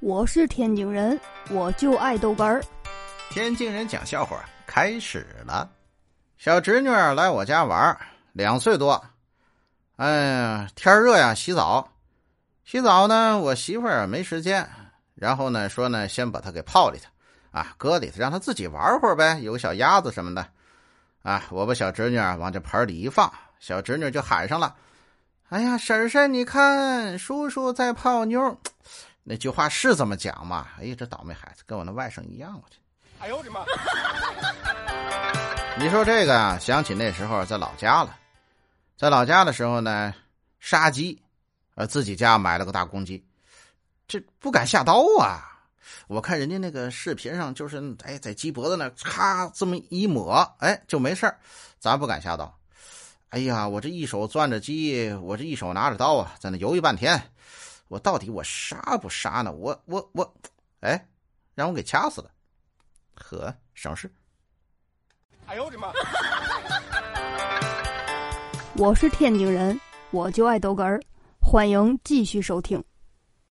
我是天津人，我就爱豆干儿。天津人讲笑话开始了。小侄女来我家玩，两岁多。哎呀，天热呀，洗澡。洗澡呢，我媳妇儿没时间，然后呢说呢，先把她给泡里头，啊，搁里头让她自己玩会儿呗，有个小鸭子什么的。啊，我把小侄女往这盆里一放，小侄女就喊上了：“哎呀，婶婶，你看，叔叔在泡妞。”那句话是这么讲吗？哎呀，这倒霉孩子跟我那外甥一样，我去！哎呦我的妈！你说这个啊，想起那时候在老家了，在老家的时候呢，杀鸡，呃，自己家买了个大公鸡，这不敢下刀啊。我看人家那个视频上，就是哎，在鸡脖子那咔这么一抹，哎，就没事咱不敢下刀。哎呀，我这一手攥着鸡，我这一手拿着刀啊，在那犹豫半天。我到底我杀不杀呢？我我我，哎，让我给掐死了，呵，省事。哎呦我的妈！我是天津人，我就爱逗哏儿，欢迎继续收听。